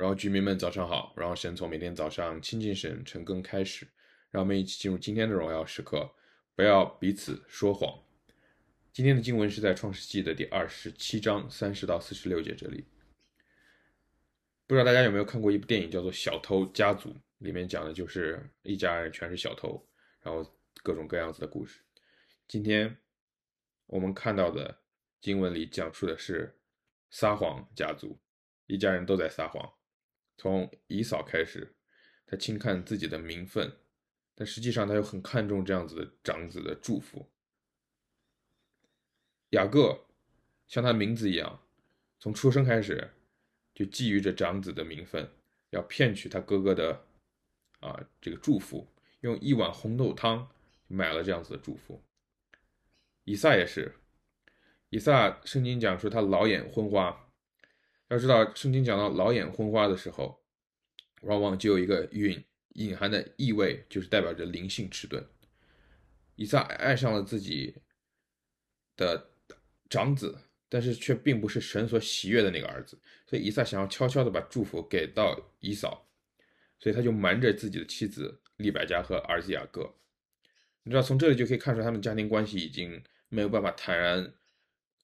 然后居民们早上好，然后神从每天早上亲近神晨更开始，让我们一起进入今天的荣耀时刻，不要彼此说谎。今天的经文是在创世记的第二十七章三十到四十六节这里。不知道大家有没有看过一部电影叫做《小偷家族》，里面讲的就是一家人全是小偷，然后各种各样子的故事。今天我们看到的经文里讲述的是撒谎家族，一家人都在撒谎。从以扫开始，他轻看自己的名分，但实际上他又很看重这样子的长子的祝福。雅各像他名字一样，从出生开始。就觊觎着长子的名分，要骗取他哥哥的啊这个祝福，用一碗红豆汤买了这样子的祝福。以撒也是，以撒圣经讲说他老眼昏花，要知道圣经讲到老眼昏花的时候，往往就有一个隐隐含的意味，就是代表着灵性迟钝。以撒爱上了自己的长子。但是却并不是神所喜悦的那个儿子，所以以撒想要悄悄地把祝福给到以扫，所以他就瞒着自己的妻子利百加和儿子雅各。你知道，从这里就可以看出他们家庭关系已经没有办法坦然、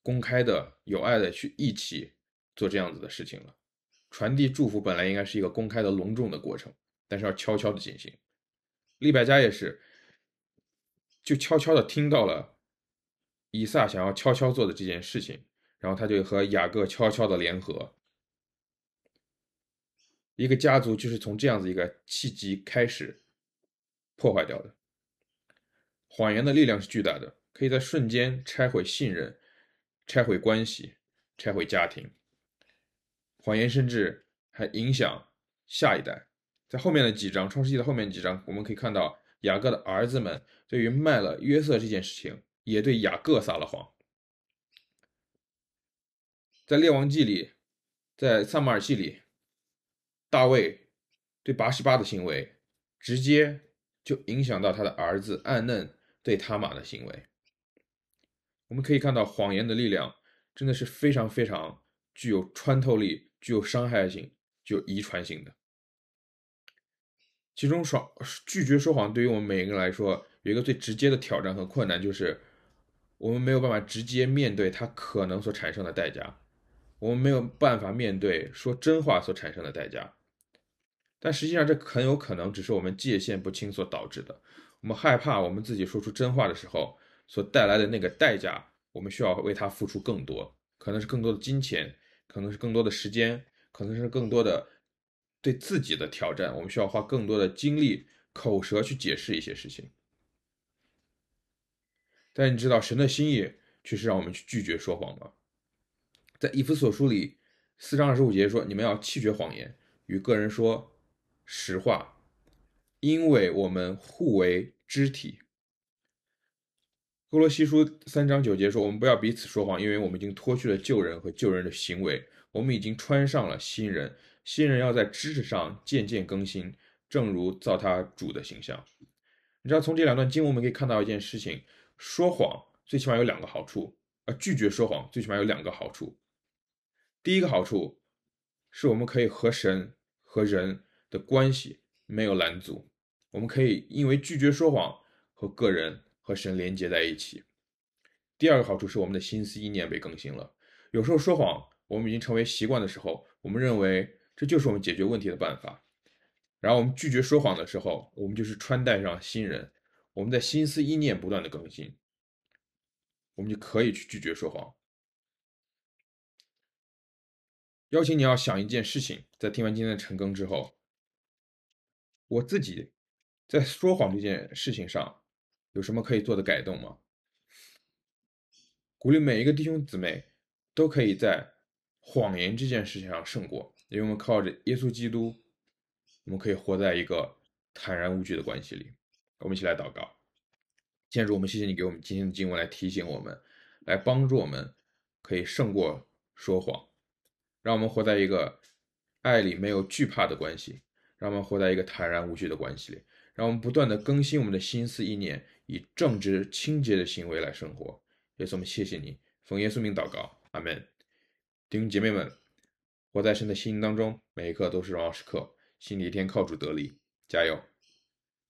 公开的、有爱的去一起做这样子的事情了。传递祝福本来应该是一个公开的、隆重的过程，但是要悄悄的进行。利百加也是，就悄悄的听到了以撒想要悄悄做的这件事情。然后他就和雅各悄悄的联合，一个家族就是从这样子一个契机开始破坏掉的。谎言的力量是巨大的，可以在瞬间拆毁信任、拆毁关系、拆毁家庭。谎言甚至还影响下一代。在后面的几章，创世纪的后面几章，我们可以看到雅各的儿子们对于卖了约瑟这件事情，也对雅各撒了谎。在列王记里，在撒马尔记里，大卫对拔示巴的行为，直接就影响到他的儿子暗嫩对他玛的行为。我们可以看到，谎言的力量真的是非常非常具有穿透力、具有伤害性、具有遗传性的。其中说拒绝说谎，对于我们每一个人来说，有一个最直接的挑战和困难，就是我们没有办法直接面对它可能所产生的代价。我们没有办法面对说真话所产生的代价，但实际上这很有可能只是我们界限不清所导致的。我们害怕我们自己说出真话的时候所带来的那个代价，我们需要为它付出更多，可能是更多的金钱，可能是更多的时间，可能是更多的对自己的挑战。我们需要花更多的精力、口舌去解释一些事情。但你知道神的心意却是让我们去拒绝说谎吗？在以弗所书里，四章二十五节说：“你们要弃绝谎言，与个人说实话，因为我们互为肢体。”歌罗西书三章九节说：“我们不要彼此说谎，因为我们已经脱去了旧人和旧人的行为，我们已经穿上了新人。新人要在知识上渐渐更新，正如造他主的形象。”你知道，从这两段经文我们可以看到一件事情：说谎最起码有两个好处，而拒绝说谎最起码有两个好处。第一个好处是我们可以和神和人的关系没有拦阻，我们可以因为拒绝说谎和个人和神连接在一起。第二个好处是我们的心思意念被更新了。有时候说谎我们已经成为习惯的时候，我们认为这就是我们解决问题的办法。然后我们拒绝说谎的时候，我们就是穿戴上新人，我们在心思意念不断的更新，我们就可以去拒绝说谎。邀请你要想一件事情，在听完今天的晨更之后，我自己在说谎这件事情上有什么可以做的改动吗？鼓励每一个弟兄姊妹都可以在谎言这件事情上胜过，因为我们靠着耶稣基督，我们可以活在一个坦然无惧的关系里。我们一起来祷告，天主，我们谢谢你给我们今天的经文来提醒我们，来帮助我们可以胜过说谎。让我们活在一个爱里没有惧怕的关系，让我们活在一个坦然无惧的关系里，让我们不断的更新我们的心思意念，以正直清洁的行为来生活。耶稣，我们谢谢你，奉耶稣名祷告，阿门。弟兄姐妹们，活在神的心当中，每一刻都是荣耀时刻，新的一天靠主得力，加油！